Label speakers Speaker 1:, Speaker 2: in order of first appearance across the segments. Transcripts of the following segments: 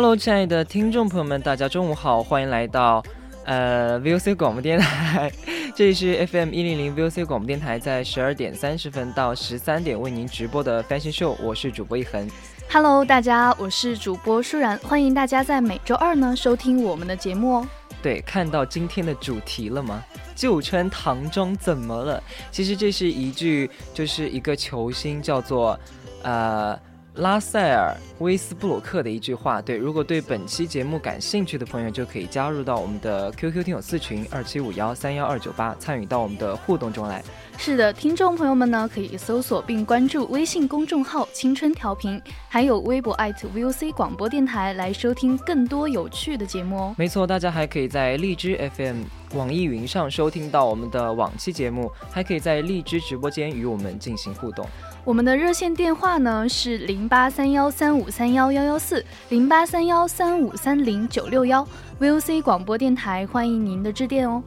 Speaker 1: Hello，亲爱的听众朋友们，大家中午好，欢迎来到呃 VOC 广播电台，这里是 FM 一零零 VOC 广播电台，在十二点三十分到十三点为您直播的 Fashion Show，我是主播一恒。
Speaker 2: Hello，大家，我是主播舒然，欢迎大家在每周二呢收听我们的节目哦。
Speaker 1: 对，看到今天的主题了吗？就穿唐装怎么了？其实这是一句，就是一个球星叫做，呃。拉塞尔·威斯布鲁克的一句话，对，如果对本期节目感兴趣的朋友，就可以加入到我们的 QQ 听友四群二七五幺三幺二九八，参与到我们的互动中来。
Speaker 2: 是的，听众朋友们呢可以搜索并关注微信公众号“青春调频”，还有微博 @VOC 广播电台来收听更多有趣的节目哦。
Speaker 1: 没错，大家还可以在荔枝 FM、网易云上收听到我们的往期节目，还可以在荔枝直播间与我们进行互动。
Speaker 2: 我们的热线电话呢是零八三幺三五三幺幺幺四零八三幺三五三零九六幺，VOC 广播电台欢迎您的致电哦。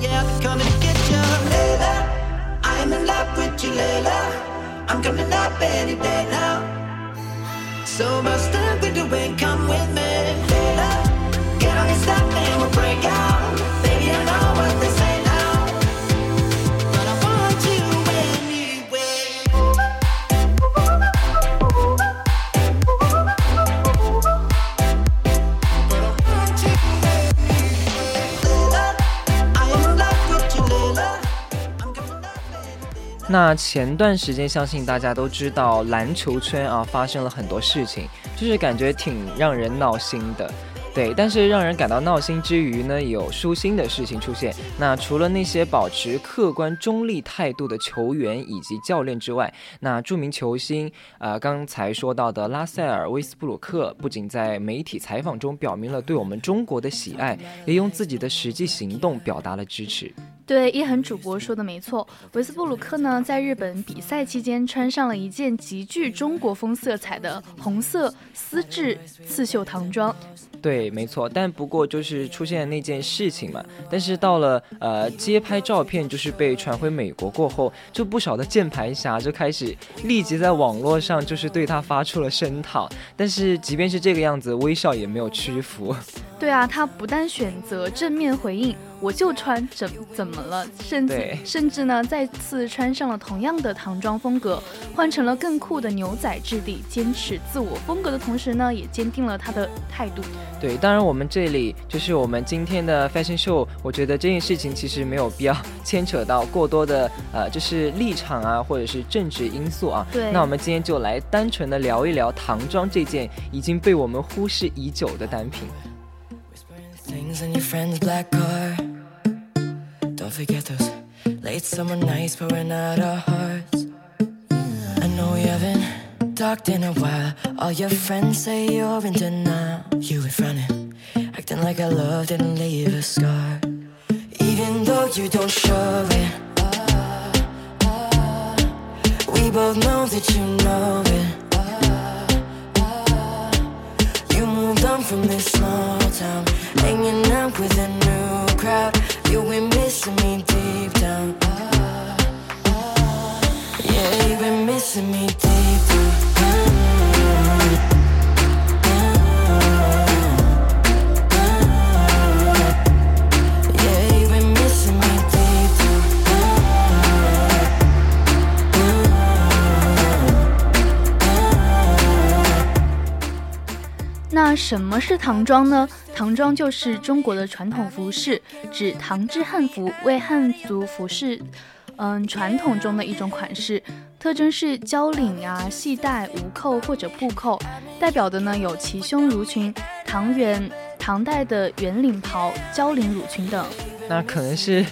Speaker 3: Yeah, I'm coming to get ya later i'm in love with you, Layla. I'm coming up
Speaker 1: 那前段时间，相信大家都知道篮球圈啊发生了很多事情，就是感觉挺让人闹心的。对，但是让人感到闹心之余呢，有舒心的事情出现。那除了那些保持客观中立态度的球员以及教练之外，那著名球星，呃，刚才说到的拉塞尔·威斯布鲁克，不仅在媒体采访中表明了对我们中国的喜爱，也用自己的实际行动表达了支持。
Speaker 2: 对，一恒主播说的没错，维斯布鲁克呢在日本比赛期间穿上了一件极具中国风色彩的红色丝质刺绣唐装。
Speaker 1: 对，没错，但不过就是出现那件事情嘛。但是到了呃街拍照片就是被传回美国过后，就不少的键盘侠就开始立即在网络上就是对他发出了声讨。但是即便是这个样子，微笑也没有屈服。
Speaker 2: 对啊，他不但选择正面回应，我就穿怎怎么了，甚至甚至呢再次穿上了同样的唐装风格，换成了更酷的牛仔质地，坚持自我风格的同时呢，也坚定了他的态度。
Speaker 1: 对，当然我们这里就是我们今天的 fashion show，我觉得这件事情其实没有必要牵扯到过多的呃，就是立场啊，或者是政治因素啊。
Speaker 2: 对
Speaker 1: 那我们今天就来单纯的聊一聊唐装这件已经被我们忽视已久的单品。
Speaker 4: In your friend's black car. Don't forget those late summer nights, pouring out our hearts. I know we haven't talked in a while. All your friends say you're in denial. You were running, acting like our love didn't leave a scar. Even though you don't show it, we both know that you know it. Moved on from this small town with a new crowd. You been missing me deep down. Yeah, you've been missing me deep down. Yeah, you've been missing me deep down.
Speaker 2: 那什么是唐装呢？唐装就是中国的传统服饰，指唐制汉服，为汉族服饰，嗯，传统中的一种款式，特征是交领啊、系带、无扣或者布扣，代表的呢有齐胸襦裙、唐元、唐代的圆领袍、交领襦裙等。
Speaker 1: 那可能是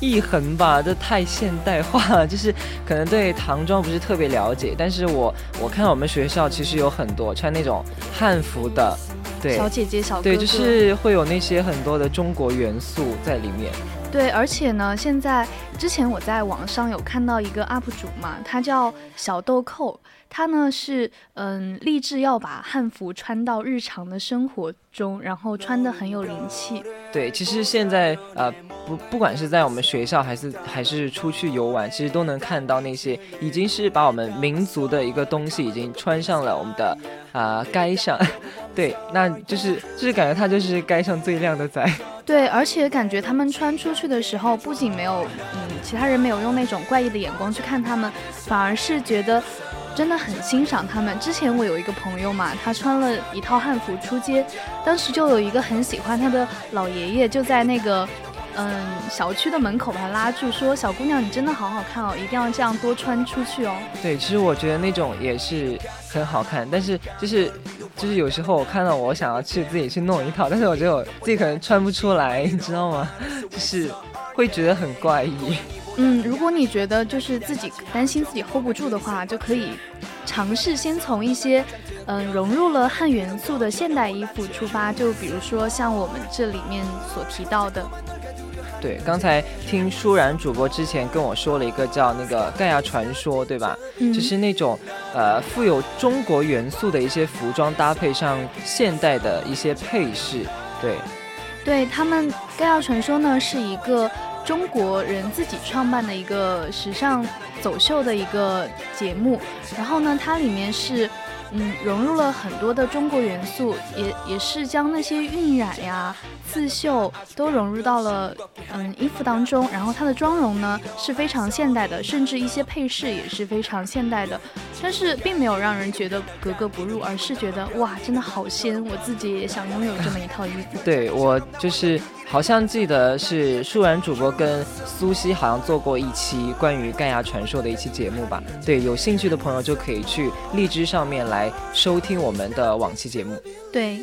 Speaker 1: 一横吧，这太现代化了，就是可能对唐装不是特别了解，但是我我看我们学校其实有很多穿那种汉服的，对
Speaker 2: 小姐姐、小哥哥，
Speaker 1: 对，就是会有那些很多的中国元素在里面。
Speaker 2: 对，而且呢，现在之前我在网上有看到一个 UP 主嘛，他叫小豆蔻，他呢是嗯立志要把汉服穿到日常的生活中，然后穿的很有灵气。
Speaker 1: 对，其实现在呃不不管是在我们学校还是还是出去游玩，其实都能看到那些已经是把我们民族的一个东西已经穿上了我们的啊、街上。对，那就是就是感觉他就是街上最靓的仔。
Speaker 2: 对，而且感觉他们穿出去的时候，不仅没有嗯其他人没有用那种怪异的眼光去看他们，反而是觉得。真的很欣赏他们。之前我有一个朋友嘛，他穿了一套汉服出街，当时就有一个很喜欢他的老爷爷就在那个嗯小区的门口把他拉住，说：“小姑娘，你真的好好看哦，一定要这样多穿出去哦。
Speaker 1: 对，其实我觉得那种也是很好看，但是就是就是有时候我看到我想要去自己去弄一套，但是我觉得我自己可能穿不出来，你知道吗？就是会觉得很怪异。
Speaker 2: 嗯，如果你觉得就是自己担心自己 hold 不住的话，就可以尝试先从一些嗯、融入了汉元素的现代衣服出发，就比如说像我们这里面所提到的。
Speaker 1: 对，刚才听舒然主播之前跟我说了一个叫那个盖亚传说，对吧？
Speaker 2: 嗯
Speaker 1: 就是那种呃富有中国元素的一些服装搭配上现代的一些配饰，对，
Speaker 2: 对他们，盖亚传说呢是一个中国人自己创办的一个时尚走秀的一个节目，然后呢，它里面是。嗯，融入了很多的中国元素，也也是将那些晕染呀、刺绣都融入到了嗯衣服当中。然后它的妆容呢是非常现代的，甚至一些配饰也是非常现代的，但是并没有让人觉得格格不入，而是觉得哇，真的好仙，我自己也想拥有这么一套衣服。
Speaker 1: 对我就是好像记得是舒然主播跟苏西好像做过一期关于盖亚传说的一期节目吧。对，有兴趣的朋友就可以去荔枝上面来收听我们的往期节目。
Speaker 2: 对。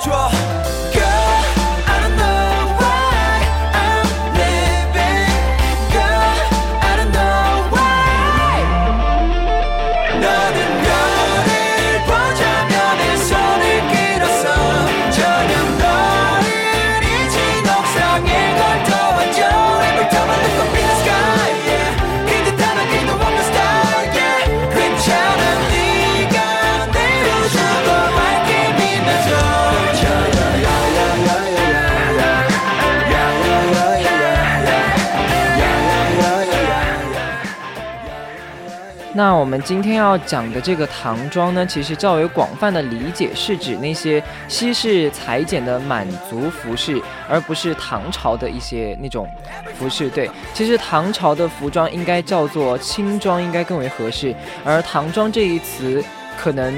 Speaker 4: 就
Speaker 1: 那我们今天要讲的这个唐装呢，其实较为广泛的理解是指那些西式裁剪的满族服饰，而不是唐朝的一些那种服饰。对，其实唐朝的服装应该叫做轻装，应该更为合适，而唐装这一词可能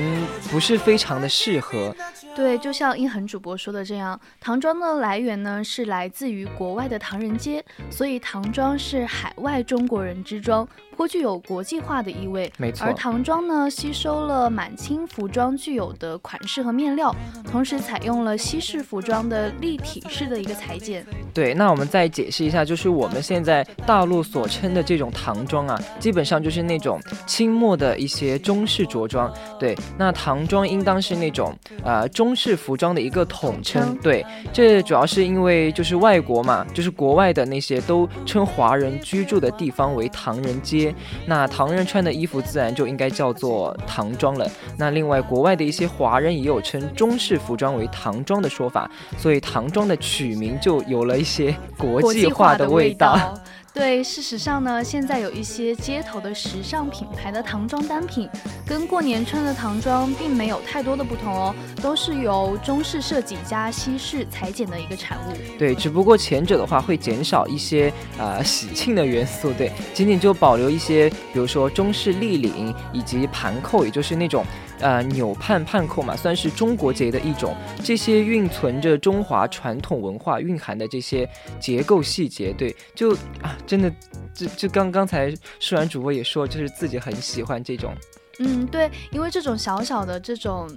Speaker 1: 不是非常的适合。
Speaker 2: 对，就像一恒主播说的这样，唐装的来源呢是来自于国外的唐人街，所以唐装是海外中国人之装，颇具有国际化的意味。
Speaker 1: 没错
Speaker 2: 而唐装呢吸收了满清服装具有的款式和面料，同时采用了西式服装的立体式的一个裁剪。
Speaker 1: 对，那我们再解释一下，就是我们现在大陆所称的这种唐装啊，基本上就是那种清末的一些中式着装。对，那唐装应当是那种呃中式服装的一个
Speaker 2: 统称。
Speaker 1: 对，这主要是因为就是外国嘛，就是国外的那些都称华人居住的地方为唐人街，那唐人穿的衣服自然就应该叫做唐装了。那另外，国外的一些华人也有称中式服装为唐装的说法，所以唐装的取名就有了一些国
Speaker 2: 国
Speaker 1: 际化的味道。
Speaker 2: 对，事实上呢，现在有一些街头的时尚品牌的唐装单品，跟过年穿的唐装并没有太多的不同哦，都是由中式设计加西式裁剪的一个产物。
Speaker 1: 对，只不过前者的话会减少一些呃喜庆的元素，对，仅仅就保留一些，比如说中式立领以及盘扣，也就是那种呃纽盼盼扣嘛，算是中国结的一种。这些蕴存着中华传统文化蕴含的这些结构细节，对，就啊真的，就就刚刚才舒然主播也说，就是自己很喜欢这种。
Speaker 2: 嗯，对，因为这种小小的这种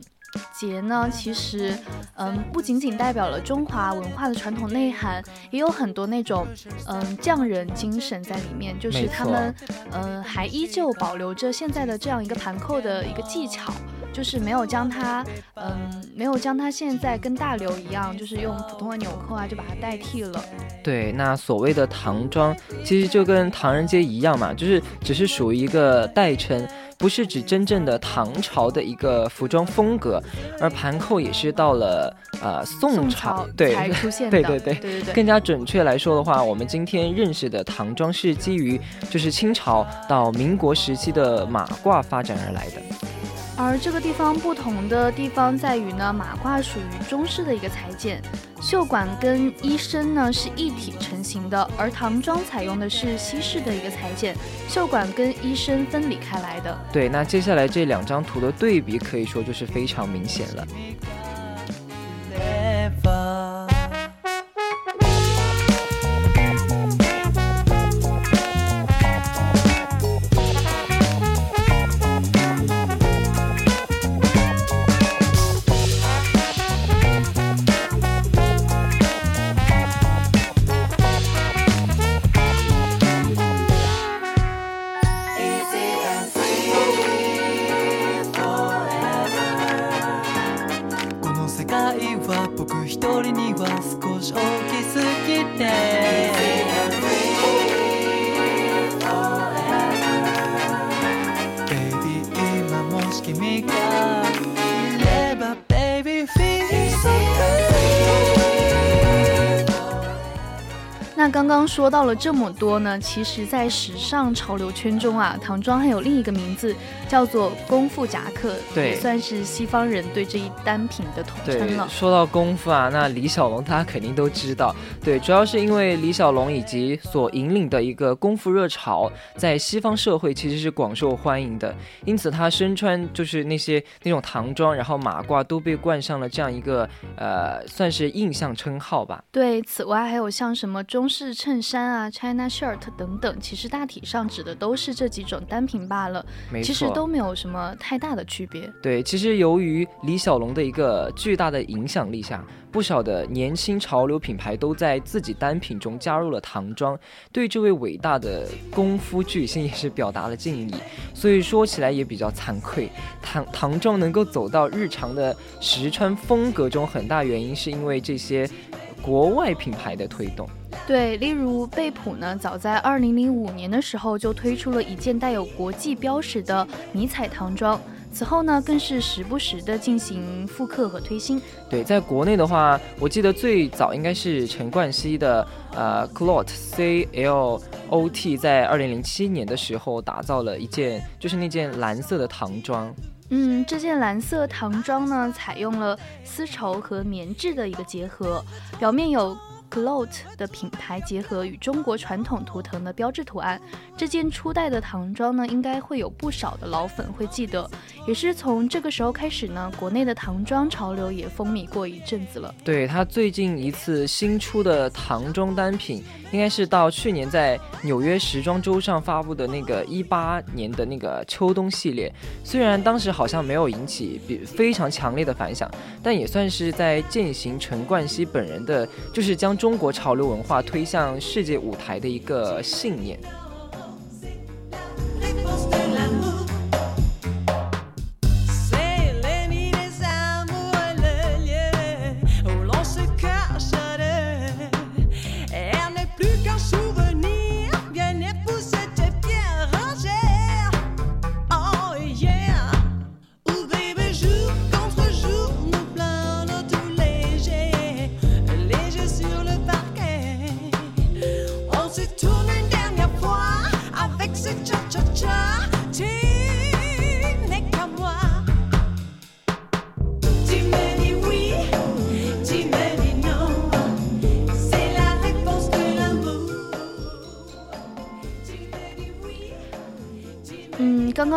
Speaker 2: 节呢，其实，嗯，不仅仅代表了中华文化的传统内涵，也有很多那种，嗯，匠人精神在里面，就是他们，嗯，还依旧保留着现在的这样一个盘扣的一个技巧。就是没有将它，嗯，没有将它现在跟大刘一样，就是用普通的纽扣啊，就把它代替了。
Speaker 1: 对，那所谓的唐装，其实就跟唐人街一样嘛，就是只是属于一个代称，不是指真正的唐朝的一个服装风格。而盘扣也是到了呃宋
Speaker 2: 宋
Speaker 1: 朝，
Speaker 2: 才出 现的，
Speaker 1: 对对对
Speaker 2: 对对对
Speaker 1: 更加准确来说的话，我们今天认识的唐装是基于就是清朝到民国时期的马褂发展而来的。
Speaker 2: 而这个地方不同的地方在于呢，马褂属于中式的一个裁剪，袖管跟衣身呢是一体成型的，而唐装采用的是西式的一个裁剪，袖管跟衣身分离开来的。
Speaker 1: 对，那接下来这两张图的对比可以说就是非常明显了。
Speaker 2: 说到了这么多呢，其实，在时尚潮流圈中啊，唐装还有另一个名字，叫做功夫夹克，
Speaker 1: 对
Speaker 2: 也算是西方人对这一单品的统称，了。
Speaker 1: 说到功夫啊，那李小龙大家肯定都知道。对，主要是因为李小龙以及所引领的一个功夫热潮，在西方社会其实是广受欢迎的，因此他身穿就是那些那种唐装，然后马褂都被冠上了这样一个呃，算是印象称号吧。
Speaker 2: 对，此外还有像什么中式衬衫啊、China shirt 等等，其实大体上指的都是这几种单品罢了，其实都没有什么太大的区别。
Speaker 1: 对，其实由于李小龙的一个巨大的影响力下，不少的年轻潮流品牌都在自己单品中加入了唐装，对这位伟大的功夫巨星也是表达了敬意。所以说起来也比较惭愧，唐唐装能够走到日常的实穿风格中，很大原因是因为这些国外品牌的推动。
Speaker 2: 对，例如贝普呢，早在二零零五年的时候就推出了一件带有国际标识的迷彩唐装，此后呢，更是时不时的进行复刻和推新。
Speaker 1: 对，在国内的话，我记得最早应该是陈冠希的呃 Clot C L O T，在二零零七年的时候打造了一件，就是那件蓝色的唐装。
Speaker 2: 嗯，这件蓝色唐装呢，采用了丝绸和棉质的一个结合，表面有 Gloat 的品牌结合与中国传统图腾的标志图案。这件初代的唐装呢，应该会有不少的老粉会记得。也是从这个时候开始呢，国内的唐装潮流也风靡过一阵子了。
Speaker 1: 对他最近一次新出的唐装单品，应该是到去年在纽约时装周上发布的那个一八年的那个秋冬系列。虽然当时好像没有引起比非常强烈的反响，但也算是在践行陈冠希本人的，就是将中国潮流文化推向世界舞台的一个信念。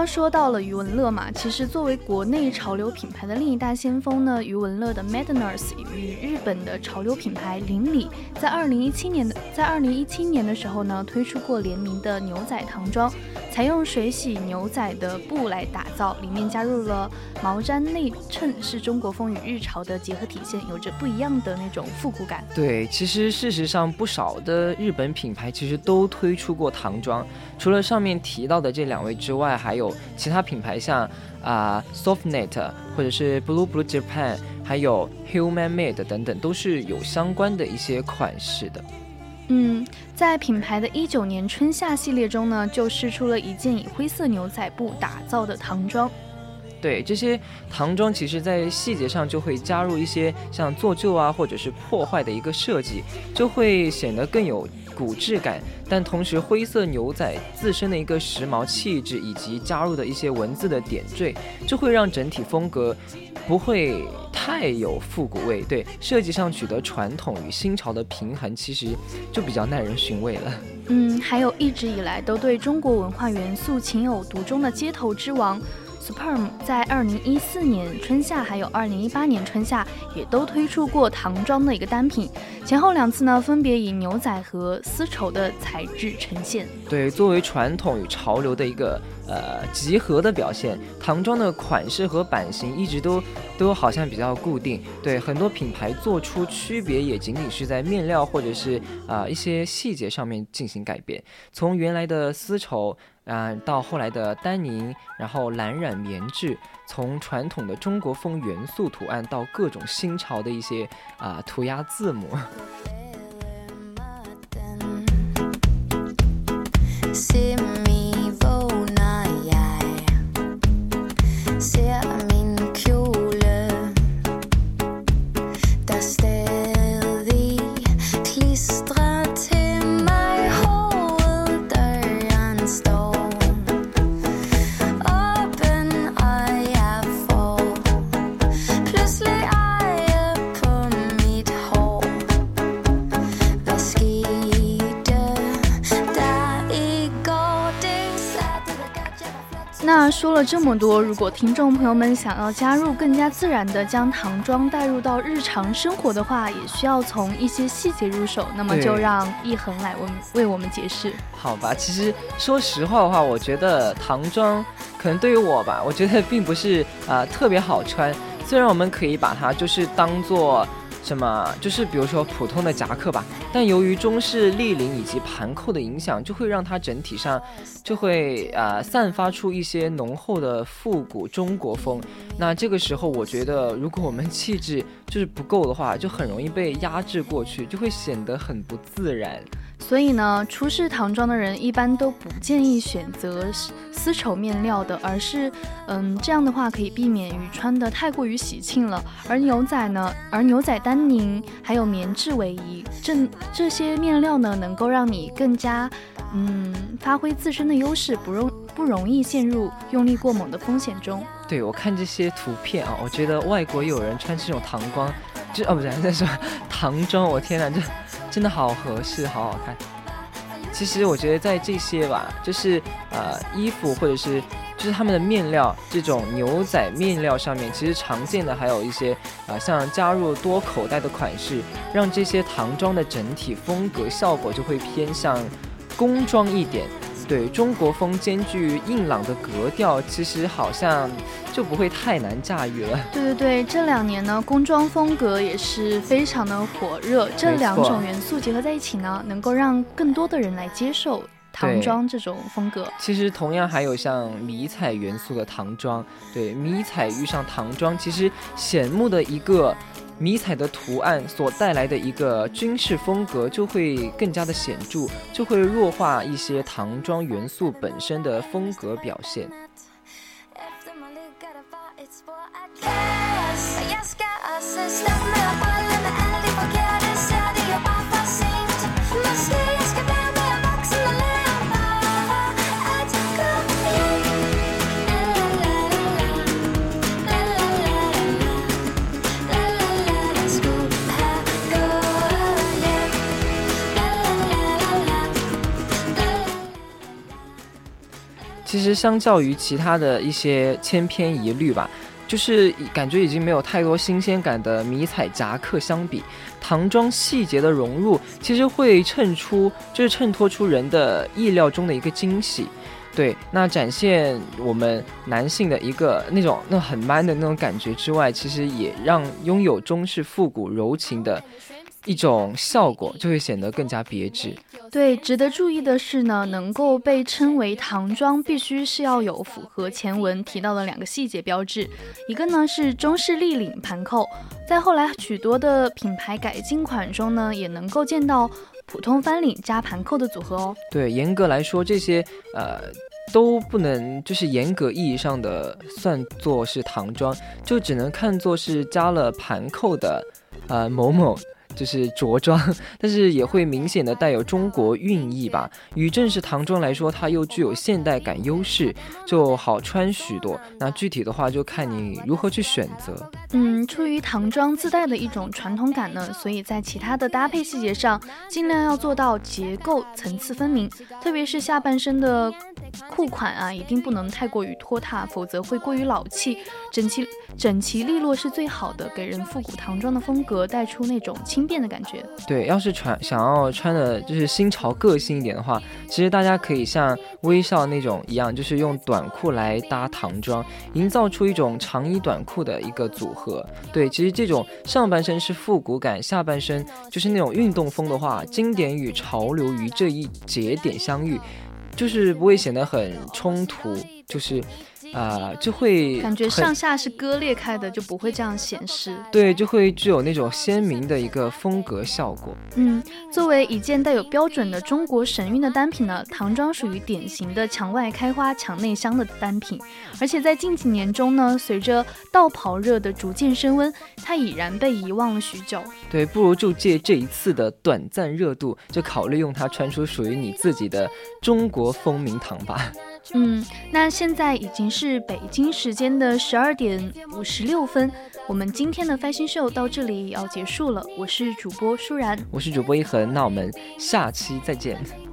Speaker 2: 说到了余文乐嘛，其实作为国内潮流品牌的另一大先锋呢，余文乐的 Madness 与日本的潮流品牌邻里在二零一七年的在二零一七年的时候呢，推出过联名的牛仔唐装。采用水洗牛仔的布来打造，里面加入了毛毡内衬，是中国风与日潮的结合体现，有着不一样的那种复古感。
Speaker 1: 对，其实事实上不少的日本品牌其实都推出过唐装，除了上面提到的这两位之外，还有其他品牌像啊 Softnet 或者是 Blue Blue Japan，还有 Human Made 等等，都是有相关的一些款式的。
Speaker 2: 嗯，在品牌的一九年春夏系列中呢，就试出了一件以灰色牛仔布打造的唐装。
Speaker 1: 对，这些唐装其实在细节上就会加入一些像做旧啊，或者是破坏的一个设计，就会显得更有古质感。但同时，灰色牛仔自身的一个时髦气质，以及加入的一些文字的点缀，就会让整体风格不会。太有复古味，对设计上取得传统与新潮的平衡，其实就比较耐人寻味了。
Speaker 2: 嗯，还有一直以来都对中国文化元素情有独钟的街头之王。Sperm 在二零一四年春夏，还有二零一八年春夏，也都推出过唐装的一个单品。前后两次呢，分别以牛仔和丝绸的材质呈现。
Speaker 1: 对，作为传统与潮流的一个呃集合的表现，唐装的款式和版型一直都都好像比较固定。对，很多品牌做出区别，也仅仅是在面料或者是啊一些细节上面进行改变。从原来的丝绸。嗯，到后来的丹宁，然后蓝染棉质，从传统的中国风元素图案到各种新潮的一些啊涂鸦字母。
Speaker 2: 说了这么多，如果听众朋友们想要加入，更加自然的将唐装带入到日常生活的话，也需要从一些细节入手。那么就让一恒来为为我们解释。
Speaker 1: 好吧，其实说实话的话，我觉得唐装可能对于我吧，我觉得并不是啊特别好穿。虽然我们可以把它就是当做。什么？就是比如说普通的夹克吧，但由于中式立领以及盘扣的影响，就会让它整体上就会呃散发出一些浓厚的复古中国风。那这个时候，我觉得如果我们气质就是不够的话，就很容易被压制过去，就会显得很不自然。
Speaker 2: 所以呢，出示唐装的人一般都不建议选择丝绸面料的，而是，嗯，这样的话可以避免于穿的太过于喜庆了。而牛仔呢，而牛仔丹宁还有棉质为宜，这这些面料呢，能够让你更加，嗯，发挥自身的优势，不容不容易陷入用力过猛的风险中。
Speaker 1: 对我看这些图片啊，我觉得外国有人穿这种唐装，就哦不对，在说 唐装，我天哪，这。真的好合适，好好看。其实我觉得在这些吧，就是呃衣服或者是就是他们的面料，这种牛仔面料上面，其实常见的还有一些啊，像加入多口袋的款式，让这些唐装的整体风格效果就会偏向工装一点。对中国风兼具硬朗的格调，其实好像就不会太难驾驭了。
Speaker 2: 对对对，这两年呢，工装风格也是非常的火热。这两种元素结合在一起呢，能够让更多的人来接受唐装这种风格。
Speaker 1: 其实同样还有像迷彩元素的唐装，对迷彩遇上唐装，其实显目的一个。迷彩的图案所带来的一个军事风格就会更加的显著，就会弱化一些唐装元素本身的风格表现。其实相较于其他的一些千篇一律吧，就是感觉已经没有太多新鲜感的迷彩夹克相比，唐装细节的融入，其实会衬出，就是衬托出人的意料中的一个惊喜。对，那展现我们男性的一个那种那很 man 的那种感觉之外，其实也让拥有中式复古柔情的。一种效果就会显得更加别致。
Speaker 2: 对，值得注意的是呢，能够被称为唐装，必须是要有符合前文提到的两个细节标志，一个呢是中式立领盘扣，在后来许多的品牌改进款中呢，也能够见到普通翻领加盘扣的组合哦。
Speaker 1: 对，严格来说，这些呃都不能就是严格意义上的算作是唐装，就只能看作是加了盘扣的呃某某。就是着装，但是也会明显的带有中国韵意吧。与正式唐装来说，它又具有现代感优势，就好穿许多。那具体的话，就看你如何去选择。
Speaker 2: 嗯，出于唐装自带的一种传统感呢，所以在其他的搭配细节上，尽量要做到结构层次分明，特别是下半身的裤款啊，一定不能太过于拖沓，否则会过于老气。整齐整齐利落是最好的，给人复古唐装的风格，带出那种清变的感觉，
Speaker 1: 对，要是穿想要穿的就是新潮个性一点的话，其实大家可以像微笑那种一样，就是用短裤来搭唐装，营造出一种长衣短裤的一个组合。对，其实这种上半身是复古感，下半身就是那种运动风的话，经典与潮流于这一节点相遇，就是不会显得很冲突，就是。啊，就会
Speaker 2: 感觉上下是割裂开的，就不会这样显示。
Speaker 1: 对，就会具有那种鲜明的一个风格效果。
Speaker 2: 嗯，作为一件带有标准的中国神韵的单品呢，唐装属于典型的墙外开花墙内香的单品。而且在近几年中呢，随着道袍热的逐渐升温，它已然被遗忘了许久。
Speaker 1: 对，不如就借这一次的短暂热度，就考虑用它穿出属于你自己的中国风名堂吧。
Speaker 2: 嗯，那现在已经是北京时间的十二点五十六分，我们今天的 fashion show 到这里要结束了。我是主播舒然，
Speaker 1: 我是主播一恒，那我们下期再见。